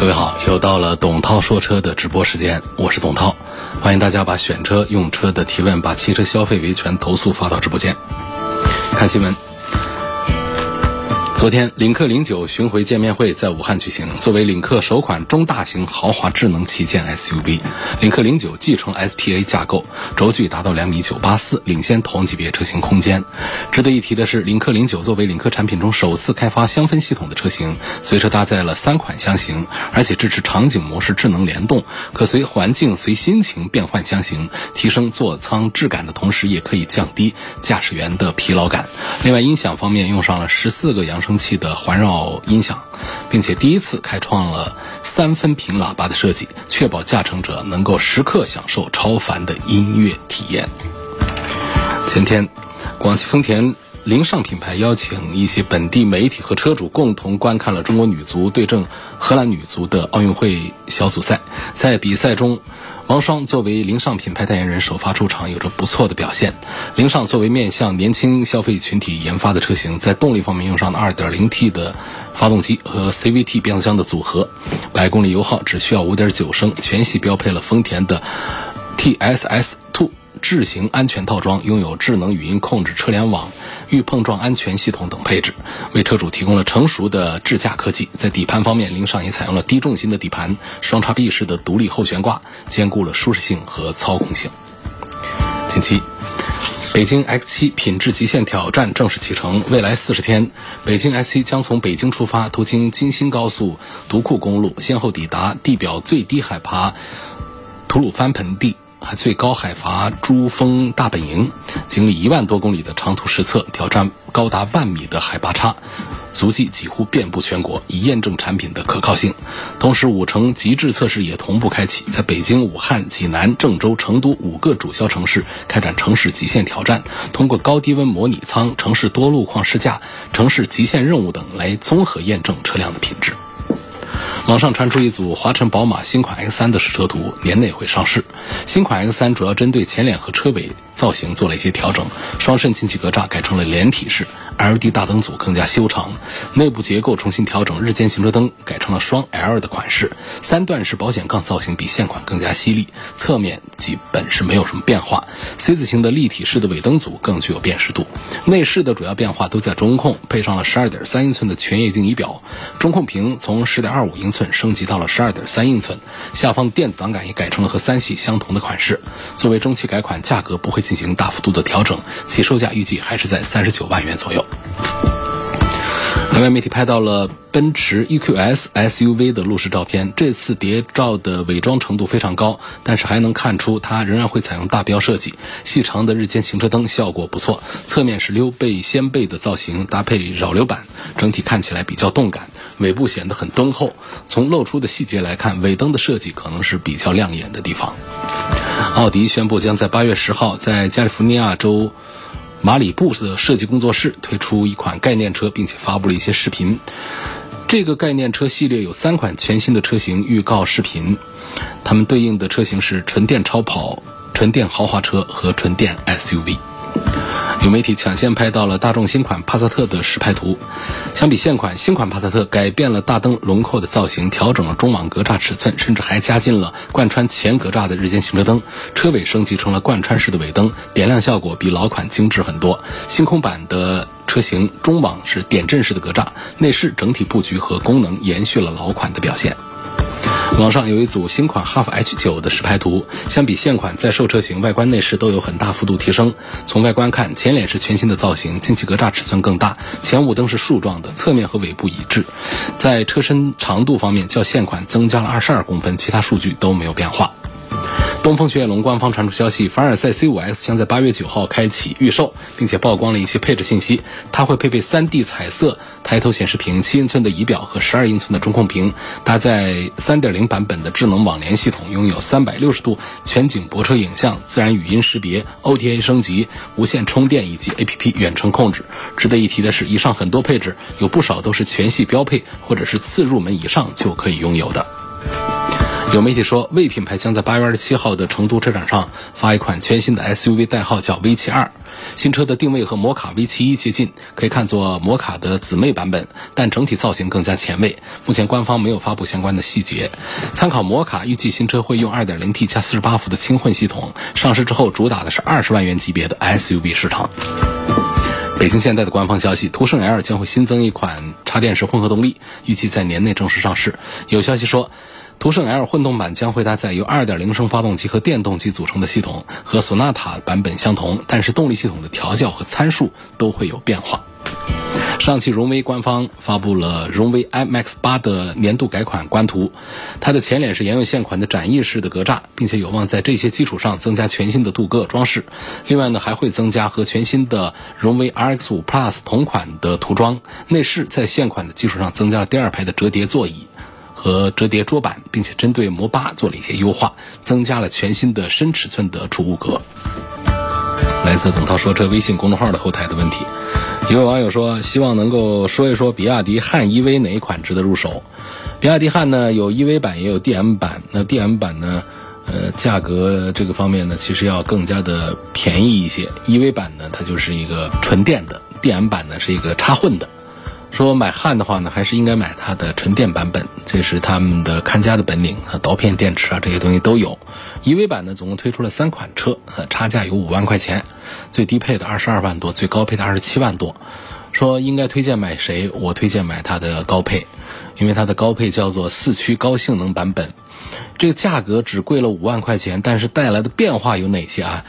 各位好，又到了董涛说车的直播时间，我是董涛，欢迎大家把选车、用车的提问，把汽车消费维权投诉发到直播间。看新闻。昨天，领克零九巡回见面会在武汉举行。作为领克首款中大型豪华智能旗舰 SUV，领克零九继承 SPA 架构，轴距达到两米九八四，领先同级别车型空间。值得一提的是，领克零九作为领克产品中首次开发香氛系统的车型，随车搭载了三款香型，而且支持场景模式智能联动，可随环境、随心情变换香型，提升座舱质感的同时，也可以降低驾驶员的疲劳感。另外，音响方面用上了十四个扬声。声器的环绕音响，并且第一次开创了三分屏喇叭的设计，确保驾乘者能够时刻享受超凡的音乐体验。前天，广汽丰田凌尚品牌邀请一些本地媒体和车主共同观看了中国女足对阵荷兰女足的奥运会小组赛，在比赛中。王双作为凌尚品牌代言人首发出场，有着不错的表现。凌尚作为面向年轻消费群体研发的车型，在动力方面用上了 2.0T 的发动机和 CVT 变速箱的组合，百公里油耗只需要5.9升，全系标配了丰田的 TSS Two。智行安全套装拥有智能语音控制车联网、预碰撞安全系统等配置，为车主提供了成熟的智驾科技。在底盘方面，凌尚也采用了低重心的底盘，双叉臂式的独立后悬挂，兼顾了舒适性和操控性。近期，北京 X7 品质极限挑战正式启程，未来四十天，北京 X7 将从北京出发，途经京新高速、独库公路，先后抵达地表最低海拔吐鲁番盆地。还最高海拔珠峰大本营，经历一万多公里的长途实测，挑战高达万米的海拔差，足迹几乎遍布全国，以验证产品的可靠性。同时，五城极致测试也同步开启，在北京、武汉、济南、郑州、成都五个主销城市开展城市极限挑战，通过高低温模拟舱、城市多路况试驾、城市极限任务等来综合验证车辆的品质。网上传出一组华晨宝马新款 X3 的试车图，年内会上市。新款 X3 主要针对前脸和车尾造型做了一些调整，双肾进气格栅改成了连体式。LED 大灯组更加修长，内部结构重新调整，日间行车灯改成了双 L 的款式，三段式保险杠造型比现款更加犀利，侧面基本是没有什么变化。C 字形的立体式的尾灯组更具有辨识度。内饰的主要变化都在中控，配上了12.3英寸的全液晶仪表，中控屏从10.25英寸升级到了12.3英寸，下方电子档杆也改成了和三系相同的款式。作为中期改款，价格不会进行大幅度的调整，起售价预计还是在39万元左右。海外媒体拍到了奔驰 EQS SUV 的路试照片，这次谍照的伪装程度非常高，但是还能看出它仍然会采用大标设计，细长的日间行车灯效果不错。侧面是溜背掀背的造型，搭配扰流板，整体看起来比较动感。尾部显得很敦厚，从露出的细节来看，尾灯的设计可能是比较亮眼的地方。奥迪宣布将在八月十号在加利福尼亚州。马里布的设计工作室推出一款概念车，并且发布了一些视频。这个概念车系列有三款全新的车型预告视频，它们对应的车型是纯电超跑、纯电豪华车和纯电 SUV。有媒体抢先拍到了大众新款帕萨特的实拍图。相比现款，新款帕萨特改变了大灯轮廓的造型，调整了中网格栅尺寸，甚至还加进了贯穿前格栅的日间行车灯。车尾升级成了贯穿式的尾灯，点亮效果比老款精致很多。星空版的车型中网是点阵式的格栅，内饰整体布局和功能延续了老款的表现。网上有一组新款哈弗 H 九的实拍图，相比现款，在售车型外观内饰都有很大幅度提升。从外观看，前脸是全新的造型，进气格栅尺寸更大，前雾灯是竖状的，侧面和尾部一致。在车身长度方面，较现款增加了二十二公分，其他数据都没有变化。东风雪铁龙官方传出消息，凡尔赛 C5X 将在八月九号开启预售，并且曝光了一些配置信息。它会配备 3D 彩色抬头显示屏、七英寸的仪表和十二英寸的中控屏，搭载3.0版本的智能网联系统，拥有360度全景泊车影像、自然语音识别、OTA 升级、无线充电以及 APP 远程控制。值得一提的是，以上很多配置有不少都是全系标配或者是次入门以上就可以拥有的。有媒体说，魏品牌将在八月二十七号的成都车展上发一款全新的 SUV，代号叫 V 七二。新车的定位和摩卡 V 七一接近，可以看作摩卡的姊妹版本，但整体造型更加前卫。目前官方没有发布相关的细节。参考摩卡，预计新车会用 2.0T 加48伏的轻混系统，上市之后主打的是二十万元级别的 SUV 市场。北京现代的官方消息，途胜 L 将会新增一款插电式混合动力，预计在年内正式上市。有消息说。途胜 L 混动版将会搭载由2.0升发动机和电动机组成的系统，和索纳塔版本相同，但是动力系统的调教和参数都会有变化。上汽荣威官方发布了荣威 MX-8 的年度改款官图，它的前脸是沿用现款的展翼式的格栅，并且有望在这些基础上增加全新的镀铬装饰。另外呢，还会增加和全新的荣威 RX-5 Plus 同款的涂装。内饰在现款的基础上增加了第二排的折叠座椅。和折叠桌板，并且针对摩巴做了一些优化，增加了全新的深尺寸的储物格。来自董涛说车微信公众号的后台的问题，一位网友说，希望能够说一说比亚迪汉 EV 哪一款值得入手？比亚迪汉呢，有 EV 版也有 DM 版，那 DM 版呢，呃，价格这个方面呢，其实要更加的便宜一些。EV 版呢，它就是一个纯电的，DM 版呢是一个插混的。说买汉的话呢，还是应该买它的纯电版本，这是他们的看家的本领啊，刀片电池啊这些东西都有。EV 版呢，总共推出了三款车，呃，差价有五万块钱，最低配的二十二万多，最高配的二十七万多。说应该推荐买谁？我推荐买它的高配，因为它的高配叫做四驱高性能版本，这个价格只贵了五万块钱，但是带来的变化有哪些啊？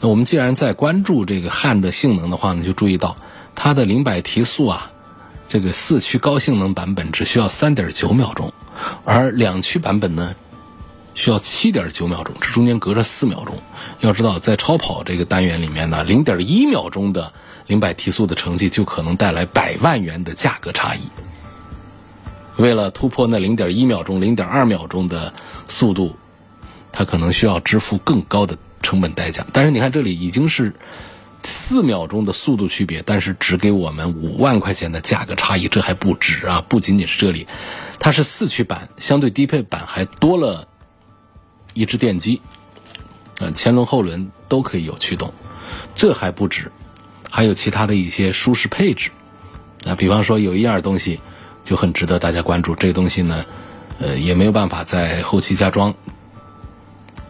那我们既然在关注这个汉的性能的话呢，就注意到它的零百提速啊。这个四驱高性能版本只需要三点九秒钟，而两驱版本呢，需要七点九秒钟，这中间隔着四秒钟。要知道，在超跑这个单元里面呢，零点一秒钟的零百提速的成绩就可能带来百万元的价格差异。为了突破那零点一秒钟、零点二秒钟的速度，它可能需要支付更高的成本代价。但是你看，这里已经是。四秒钟的速度区别，但是只给我们五万块钱的价格差异，这还不止啊！不仅仅是这里，它是四驱版，相对低配版还多了一只电机，呃，前轮后轮都可以有驱动，这还不止，还有其他的一些舒适配置啊，比方说有一样东西就很值得大家关注，这个东西呢，呃，也没有办法在后期加装，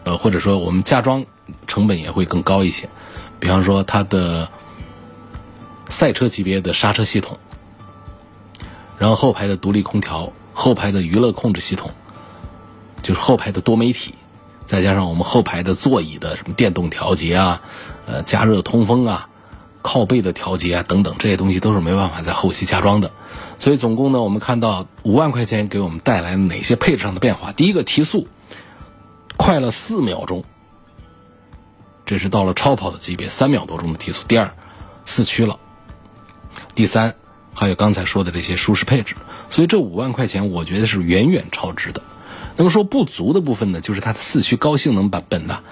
呃，或者说我们加装成本也会更高一些。比方说，它的赛车级别的刹车系统，然后后排的独立空调、后排的娱乐控制系统，就是后排的多媒体，再加上我们后排的座椅的什么电动调节啊、呃加热通风啊、靠背的调节啊等等，这些东西都是没办法在后期加装的。所以总共呢，我们看到五万块钱给我们带来哪些配置上的变化？第一个提速快了四秒钟。这是到了超跑的级别，三秒多钟的提速。第二，四驱了。第三，还有刚才说的这些舒适配置。所以这五万块钱，我觉得是远远超值的。那么说不足的部分呢，就是它的四驱高性能版本呢，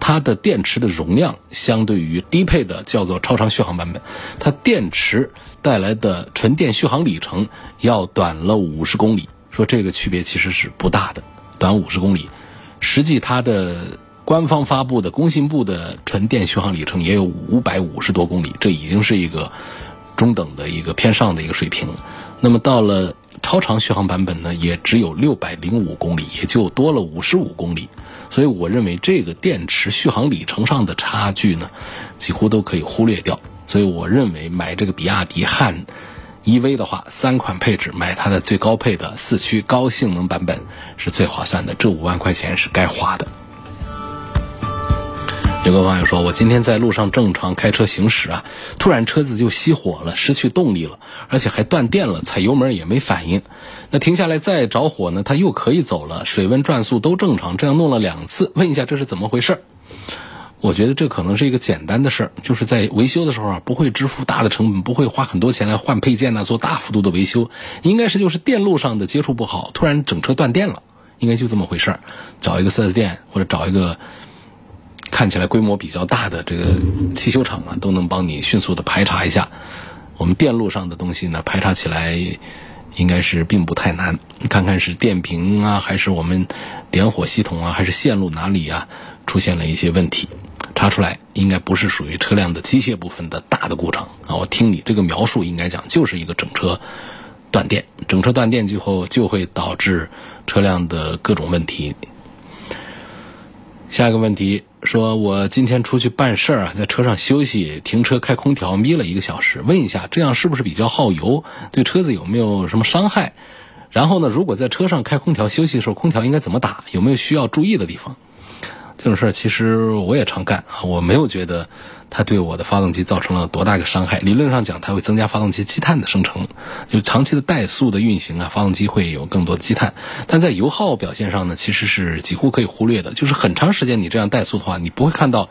它的电池的容量相对于低配的叫做超长续航版本，它电池带来的纯电续航里程要短了五十公里。说这个区别其实是不大的，短五十公里。实际它的。官方发布的工信部的纯电续航里程也有五百五十多公里，这已经是一个中等的一个偏上的一个水平。那么到了超长续航版本呢，也只有六百零五公里，也就多了五十五公里。所以我认为这个电池续航里程上的差距呢，几乎都可以忽略掉。所以我认为买这个比亚迪汉 EV 的话，三款配置买它的最高配的四驱高性能版本是最划算的，这五万块钱是该花的。有个网友说，我今天在路上正常开车行驶啊，突然车子就熄火了，失去动力了，而且还断电了，踩油门也没反应。那停下来再着火呢，它又可以走了，水温转速都正常，这样弄了两次，问一下这是怎么回事？我觉得这可能是一个简单的事儿，就是在维修的时候啊，不会支付大的成本，不会花很多钱来换配件呐，做大幅度的维修，应该是就是电路上的接触不好，突然整车断电了，应该就这么回事儿。找一个 4S 店或者找一个。看起来规模比较大的这个汽修厂啊，都能帮你迅速的排查一下。我们电路上的东西呢，排查起来应该是并不太难。看看是电瓶啊，还是我们点火系统啊，还是线路哪里啊出现了一些问题，查出来应该不是属于车辆的机械部分的大的故障啊。我听你这个描述，应该讲就是一个整车断电，整车断电之后就会导致车辆的各种问题。下一个问题。说我今天出去办事儿啊，在车上休息，停车开空调眯了一个小时。问一下，这样是不是比较耗油？对车子有没有什么伤害？然后呢，如果在车上开空调休息的时候，空调应该怎么打？有没有需要注意的地方？这种事儿其实我也常干啊，我没有觉得。它对我的发动机造成了多大个伤害？理论上讲，它会增加发动机积碳的生成。就长期的怠速的运行啊，发动机会有更多的积碳。但在油耗表现上呢，其实是几乎可以忽略的。就是很长时间你这样怠速的话，你不会看到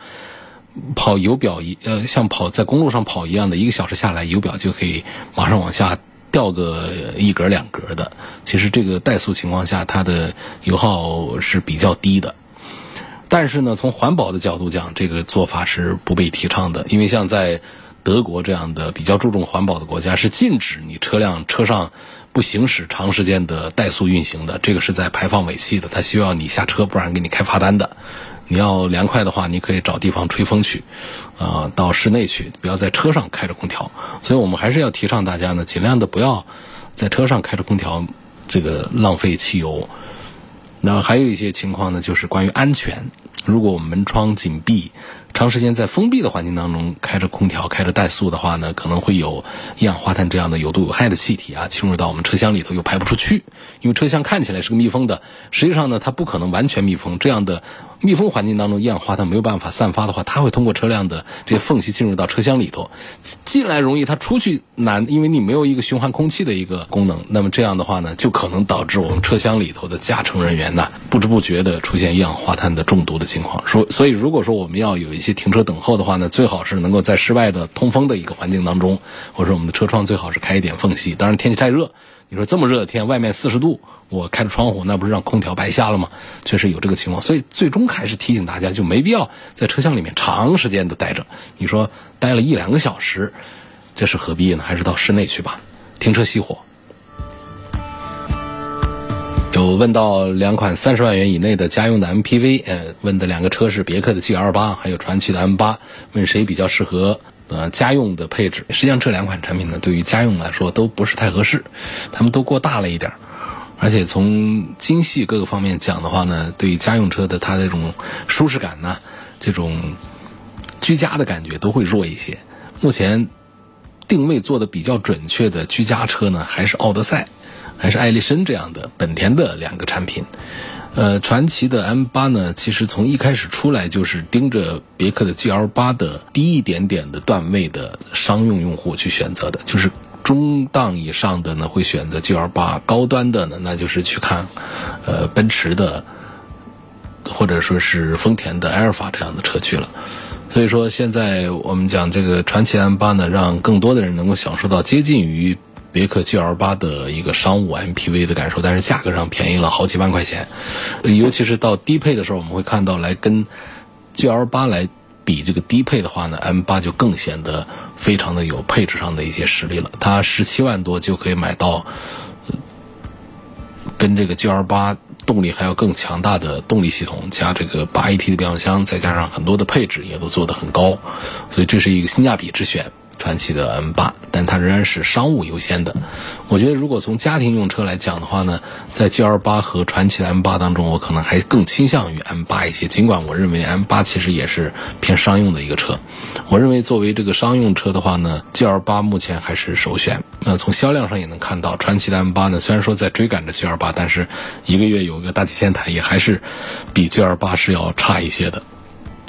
跑油表一呃像跑在公路上跑一样的，一个小时下来油表就可以马上往下掉个一格两格的。其实这个怠速情况下，它的油耗是比较低的。但是呢，从环保的角度讲，这个做法是不被提倡的。因为像在德国这样的比较注重环保的国家，是禁止你车辆车上不行驶长时间的怠速运行的。这个是在排放尾气的，它需要你下车，不然给你开罚单的。你要凉快的话，你可以找地方吹风去，啊，到室内去，不要在车上开着空调。所以我们还是要提倡大家呢，尽量的不要在车上开着空调，这个浪费汽油。那还有一些情况呢，就是关于安全。如果我们门窗紧闭，长时间在封闭的环境当中开着空调、开着怠速的话呢，可能会有一氧化碳这样的有毒有害的气体啊侵入到我们车厢里头，又排不出去。因为车厢看起来是个密封的，实际上呢，它不可能完全密封。这样的密封环境当中，一氧化碳没有办法散发的话，它会通过车辆的这些缝隙进入到车厢里头，进来容易，它出去难，因为你没有一个循环空气的一个功能。那么这样的话呢，就可能导致我们车厢里头的驾乘人员呢，不知不觉的出现一氧化碳的中毒的情况。说，所以如果说我们要有一些停车等候的话呢，最好是能够在室外的通风的一个环境当中，或者说我们的车窗最好是开一点缝隙。当然天气太热，你说这么热的天，外面四十度，我开着窗户，那不是让空调白瞎了吗？确实有这个情况，所以最终还是提醒大家，就没必要在车厢里面长时间的待着。你说待了一两个小时，这是何必呢？还是到室内去吧，停车熄火。有问到两款三十万元以内的家用的 MPV，呃，问的两个车是别克的 GL 八，还有传祺的 M 八，问谁比较适合呃家用的配置？实际上这两款产品呢，对于家用来说都不是太合适，他们都过大了一点，而且从精细各个方面讲的话呢，对于家用车的它这种舒适感呢，这种居家的感觉都会弱一些。目前定位做的比较准确的居家车呢，还是奥德赛。还是艾力绅这样的本田的两个产品，呃，传祺的 M 八呢，其实从一开始出来就是盯着别克的 GL 八的低一点点的段位的商用用户去选择的，就是中档以上的呢会选择 GL 八，高端的呢那就是去看，呃，奔驰的或者说是丰田的埃尔法这样的车去了。所以说现在我们讲这个传祺 M 八呢，让更多的人能够享受到接近于。别克 GL 八的一个商务 MPV 的感受，但是价格上便宜了好几万块钱，尤其是到低配的时候，我们会看到来跟 GL 八来比这个低配的话呢，M 八就更显得非常的有配置上的一些实力了。它十七万多就可以买到，跟这个 GL 八动力还要更强大的动力系统，加这个八 AT 的变速箱，再加上很多的配置也都做得很高，所以这是一个性价比之选。传祺的 M 八，但它仍然是商务优先的。我觉得，如果从家庭用车来讲的话呢，在 GL 八和传祺的 M 八当中，我可能还更倾向于 M 八一些。尽管我认为 M 八其实也是偏商用的一个车，我认为作为这个商用车的话呢，GL 八目前还是首选。那从销量上也能看到，传祺的 M 八呢，虽然说在追赶着 GL 八，但是一个月有个大几千台，也还是比 GL 八是要差一些的。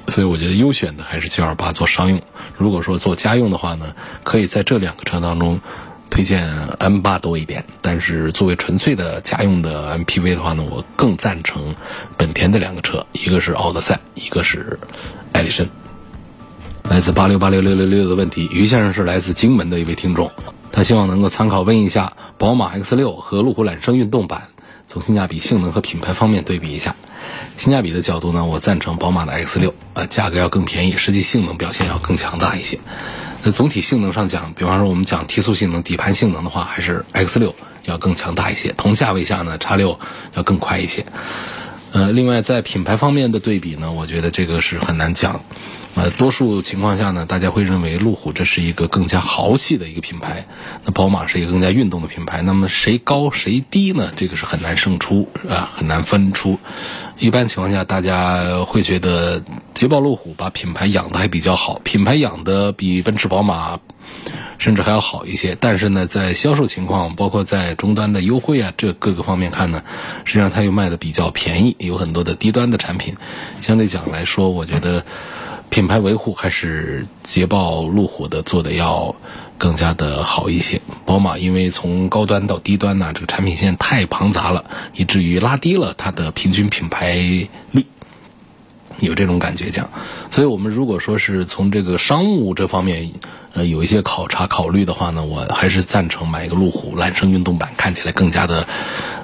所以我觉得优选的还是 G 二八做商用。如果说做家用的话呢，可以在这两个车当中推荐 M 八多一点。但是作为纯粹的家用的 MPV 的话呢，我更赞成本田的两个车，一个是奥德赛，一个是艾力绅。来自八六八六六六六的问题，于先生是来自荆门的一位听众，他希望能够参考问一下宝马 X 六和路虎揽胜运动版，从性价比、性能和品牌方面对比一下。性价比的角度呢，我赞成宝马的 X 六，呃，价格要更便宜，实际性能表现要更强大一些。那总体性能上讲，比方说我们讲提速性能、底盘性能的话，还是 X 六要更强大一些。同价位下呢，，x 六要更快一些。呃，另外在品牌方面的对比呢，我觉得这个是很难讲。呃，多数情况下呢，大家会认为路虎这是一个更加豪气的一个品牌，那宝马是一个更加运动的品牌。那么谁高谁低呢？这个是很难胜出啊，很难分出。一般情况下，大家会觉得捷豹、路虎把品牌养的还比较好，品牌养的比奔驰、宝马甚至还要好一些。但是呢，在销售情况，包括在终端的优惠啊，这各个方面看呢，实际上它又卖的比较便宜，有很多的低端的产品。相对讲来说，我觉得。品牌维护还是捷豹、路虎的做的要更加的好一些。宝马因为从高端到低端呢，这个产品线太庞杂了，以至于拉低了它的平均品牌力，有这种感觉讲。所以我们如果说是从这个商务这方面，呃，有一些考察考虑的话呢，我还是赞成买一个路虎揽胜运动版，看起来更加的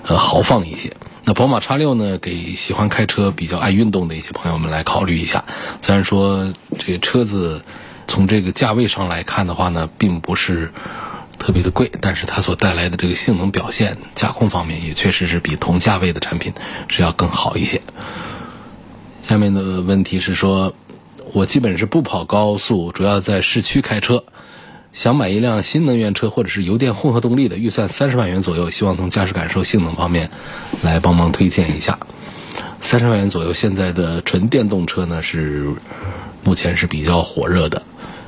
呃豪放一些。那宝马叉六呢？给喜欢开车、比较爱运动的一些朋友们来考虑一下。虽然说这个车子从这个价位上来看的话呢，并不是特别的贵，但是它所带来的这个性能表现、驾控方面也确实是比同价位的产品是要更好一些。下面的问题是说，我基本是不跑高速，主要在市区开车。想买一辆新能源车或者是油电混合动力的，预算三十万元左右，希望从驾驶感受、性能方面来帮忙推荐一下。三十万元左右，现在的纯电动车呢是目前是比较火热的。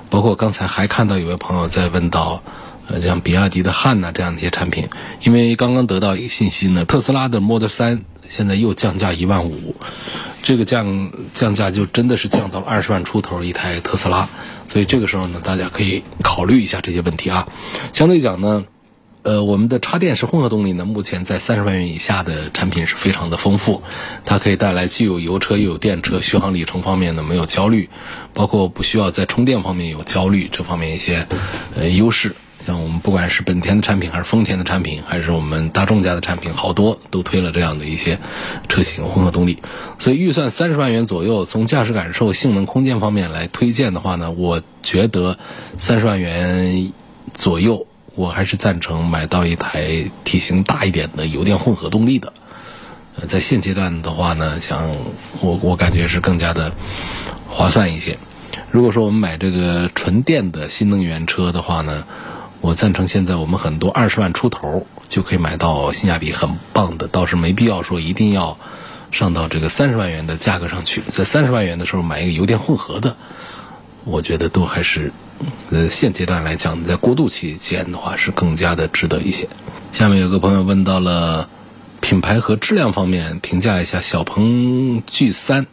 包括刚才还看到有位朋友在问到，呃，像比亚迪的汉呐这样的一些产品，因为刚刚得到一个信息呢，特斯拉的 Model 3现在又降价一万五，这个降降价就真的是降到了二十万出头一台特斯拉。所以这个时候呢，大家可以考虑一下这些问题啊。相对讲呢，呃，我们的插电式混合动力呢，目前在三十万元以下的产品是非常的丰富，它可以带来既有油车又有电车，续航里程方面呢没有焦虑，包括不需要在充电方面有焦虑这方面一些呃优势。像我们不管是本田的产品，还是丰田的产品，还是我们大众家的产品，好多都推了这样的一些车型混合动力。所以预算三十万元左右，从驾驶感受、性能、空间方面来推荐的话呢，我觉得三十万元左右，我还是赞成买到一台体型大一点的油电混合动力的。呃，在现阶段的话呢，像我我感觉是更加的划算一些。如果说我们买这个纯电的新能源车的话呢，我赞成现在我们很多二十万出头就可以买到性价比很棒的，倒是没必要说一定要上到这个三十万元的价格上去。在三十万元的时候买一个油电混合的，我觉得都还是呃现阶段来讲，在过渡期间的话是更加的值得一些。下面有个朋友问到了品牌和质量方面，评价一下小鹏 G 三。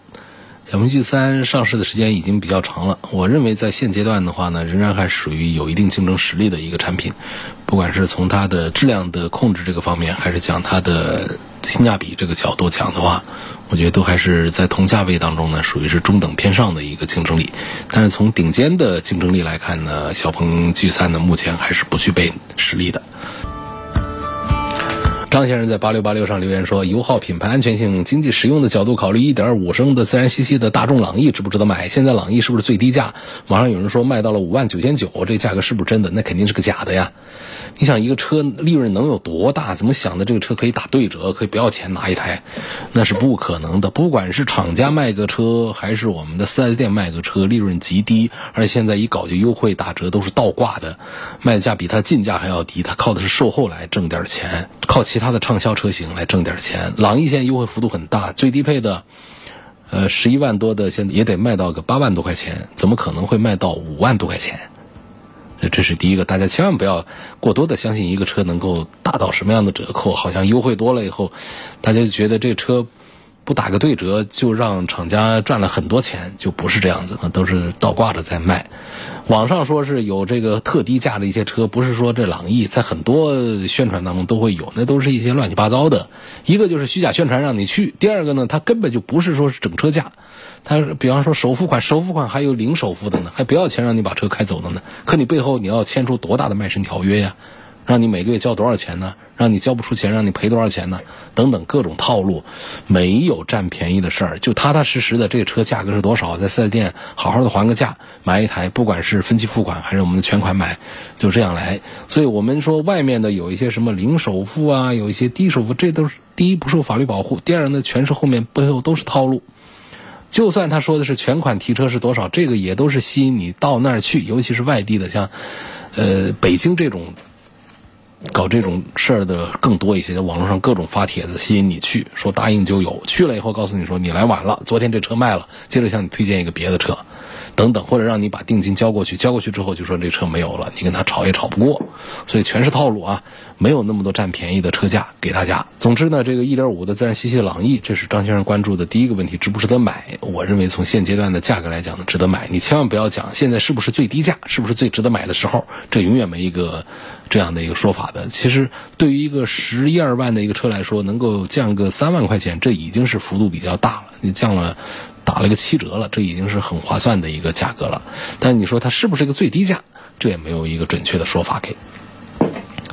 小鹏 G 三上市的时间已经比较长了，我认为在现阶段的话呢，仍然还属于有一定竞争实力的一个产品，不管是从它的质量的控制这个方面，还是讲它的性价比这个角度讲的话，我觉得都还是在同价位当中呢，属于是中等偏上的一个竞争力。但是从顶尖的竞争力来看呢，小鹏 G 三呢目前还是不具备实力的。张先生在八六八六上留言说：“油耗、品牌、安全性、经济实用的角度考虑，一点五升的自然吸气的大众朗逸值不值得买？现在朗逸是不是最低价？网上有人说卖到了五万九千九，这价格是不是真的？那肯定是个假的呀！你想一个车利润能有多大？怎么想的？这个车可以打对折，可以不要钱拿一台？那是不可能的。不管是厂家卖个车，还是我们的 4S 店卖个车，利润极低，而且现在一搞就优惠打折，都是倒挂的，卖价比它进价还要低。它靠的是售后来挣点钱，靠其。它的畅销车型来挣点钱，朗逸现在优惠幅度很大，最低配的，呃，十一万多的，现在也得卖到个八万多块钱，怎么可能会卖到五万多块钱？这是第一个，大家千万不要过多的相信一个车能够达到什么样的折扣，好像优惠多了以后，大家就觉得这车。不打个对折就让厂家赚了很多钱，就不是这样子，都是倒挂着在卖。网上说是有这个特低价的一些车，不是说这朗逸在很多宣传当中都会有，那都是一些乱七八糟的。一个就是虚假宣传让你去，第二个呢，它根本就不是说是整车价，它比方说首付款，首付款还有零首付的呢，还不要钱让你把车开走的呢。可你背后你要签出多大的卖身条约呀？让你每个月交多少钱呢？让你交不出钱，让你赔多少钱呢？等等各种套路，没有占便宜的事儿，就踏踏实实的这个车价格是多少，在四 S 店好好的还个价，买一台，不管是分期付款还是我们的全款买，就这样来。所以我们说外面的有一些什么零首付啊，有一些低首付，这都是第一不受法律保护，第二呢，全是后面背后都是套路。就算他说的是全款提车是多少，这个也都是吸引你到那儿去，尤其是外地的，像呃北京这种。搞这种事儿的更多一些，在网络上各种发帖子吸引你去，说答应就有，去了以后告诉你说你来晚了，昨天这车卖了，接着向你推荐一个别的车。等等，或者让你把定金交过去，交过去之后就说这车没有了，你跟他吵也吵不过，所以全是套路啊，没有那么多占便宜的车价给大家。总之呢，这个1.5的自然吸气朗逸，这是张先生关注的第一个问题，值不值得买？我认为从现阶段的价格来讲呢，值得买。你千万不要讲现在是不是最低价，是不是最值得买的时候，这永远没一个这样的一个说法的。其实对于一个十一二万的一个车来说，能够降个三万块钱，这已经是幅度比较大了。你降了。打了个七折了，这已经是很划算的一个价格了。但你说它是不是一个最低价，这也没有一个准确的说法给。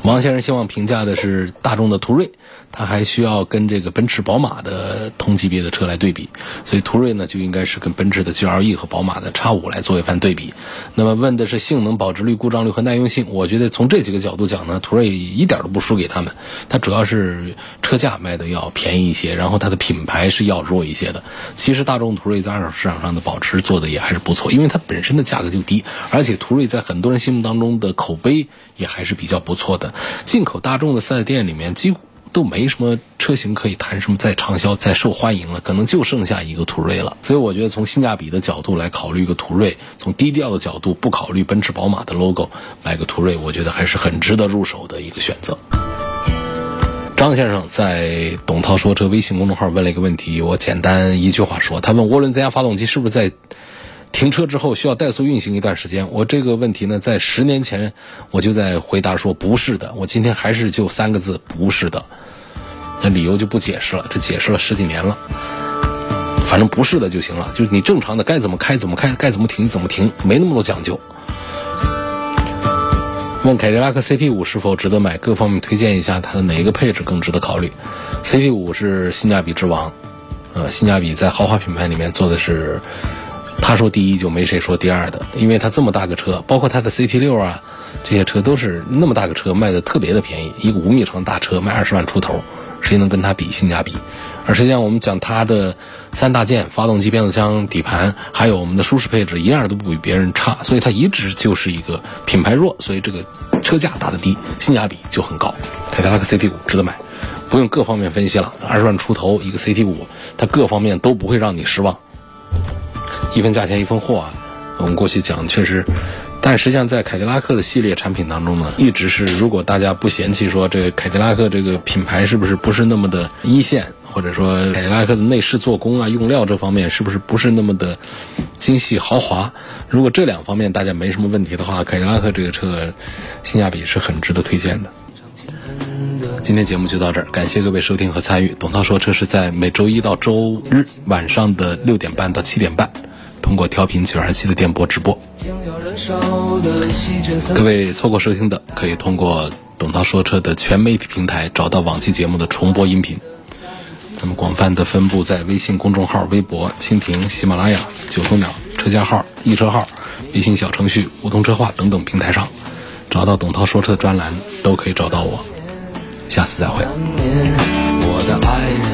王先生希望评价的是大众的途锐。它还需要跟这个奔驰、宝马的同级别的车来对比，所以途锐呢就应该是跟奔驰的 GLE 和宝马的 X 五来做一番对比。那么问的是性能、保值率、故障率和耐用性，我觉得从这几个角度讲呢，途锐一点都不输给他们。它主要是车价卖的要便宜一些，然后它的品牌是要弱一些的。其实大众途锐在二手市场上的保值做的也还是不错，因为它本身的价格就低，而且途锐在很多人心目当中的口碑也还是比较不错的。进口大众的四 S 店里面几乎。都没什么车型可以谈什么再畅销、再受欢迎了，可能就剩下一个途锐了。所以我觉得从性价比的角度来考虑一个途锐，从低调的角度不考虑奔驰、宝马的 logo，买个途锐，我觉得还是很值得入手的一个选择。张先生在董涛说车微信公众号问了一个问题，我简单一句话说，他问涡轮增压发动机是不是在。停车之后需要怠速运行一段时间。我这个问题呢，在十年前我就在回答说不是的。我今天还是就三个字，不是的。那理由就不解释了，这解释了十几年了。反正不是的就行了，就是你正常的该怎么开怎么开，该怎么停怎么停，没那么多讲究。问凯迪拉克 CT 五是否值得买？各方面推荐一下，它的哪一个配置更值得考虑？CT 五是性价比之王，呃，性价比在豪华品牌里面做的是。他说第一就没谁说第二的，因为他这么大个车，包括他的 CT 六啊，这些车都是那么大个车卖的特别的便宜，一个五米长大车卖二十万出头，谁能跟他比性价比？而实际上我们讲它的三大件，发动机、变速箱、底盘，还有我们的舒适配置，一样都不比别人差，所以它一直就是一个品牌弱，所以这个车价打的低，性价比就很高。凯迪拉克 CT 五值得买，不用各方面分析了，二十万出头一个 CT 五，它各方面都不会让你失望。一分价钱一分货啊！我们过去讲确实，但实际上在凯迪拉克的系列产品当中呢，一直是如果大家不嫌弃说这个凯迪拉克这个品牌是不是不是那么的一线，或者说凯迪拉克的内饰做工啊、用料这方面是不是不是那么的精细豪华，如果这两方面大家没什么问题的话，凯迪拉克这个车性价比是很值得推荐的。今天节目就到这儿，感谢各位收听和参与。董涛说车是在每周一到周日晚上的六点半到七点半。通过调频九二七的电波直播，各位错过收听的，可以通过董涛说车的全媒体平台找到往期节目的重播音频。那么广泛的分布在微信公众号、微博、蜻蜓、喜马拉雅、九头鸟、车家号、易车号、微信小程序、梧桐车话等等平台上，找到董涛说车专栏都可以找到我。下次再会。我的爱人